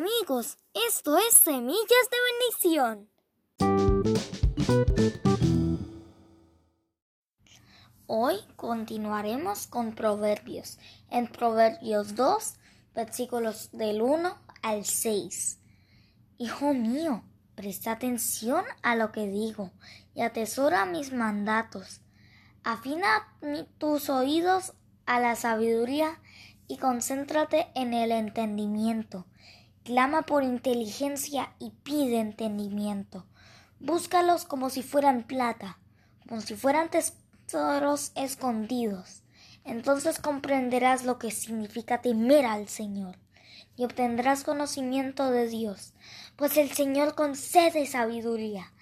amigos, esto es Semillas de Bendición. Hoy continuaremos con Proverbios, en Proverbios 2, versículos del 1 al 6. Hijo mío, presta atención a lo que digo y atesora mis mandatos. Afina tus oídos a la sabiduría y concéntrate en el entendimiento. Clama por inteligencia y pide entendimiento. Búscalos como si fueran plata, como si fueran tesoros escondidos. Entonces comprenderás lo que significa temer al Señor y obtendrás conocimiento de Dios, pues el Señor concede sabiduría.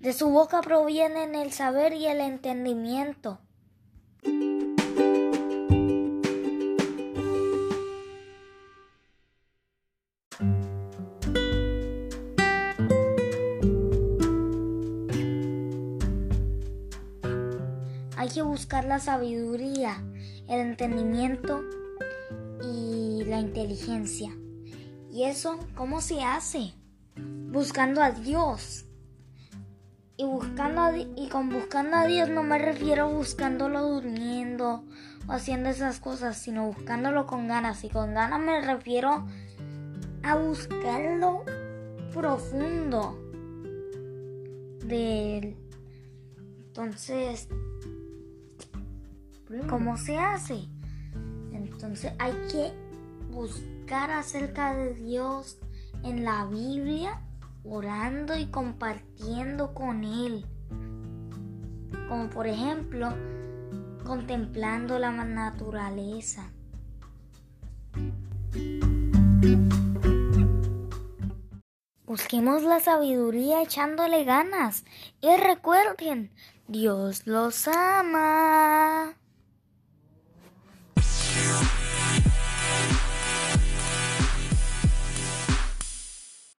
De su boca provienen el saber y el entendimiento. Hay que buscar la sabiduría, el entendimiento y la inteligencia. ¿Y eso cómo se hace? Buscando a Dios. Y buscando y con buscando a Dios no me refiero buscándolo durmiendo o haciendo esas cosas, sino buscándolo con ganas. Y con ganas me refiero a buscarlo profundo de él. Entonces, ¿cómo se hace? Entonces hay que buscar acerca de Dios en la Biblia, orando y compartiendo con Él. Como por ejemplo, contemplando la naturaleza. Busquemos la sabiduría echándole ganas y recuerden, Dios los ama.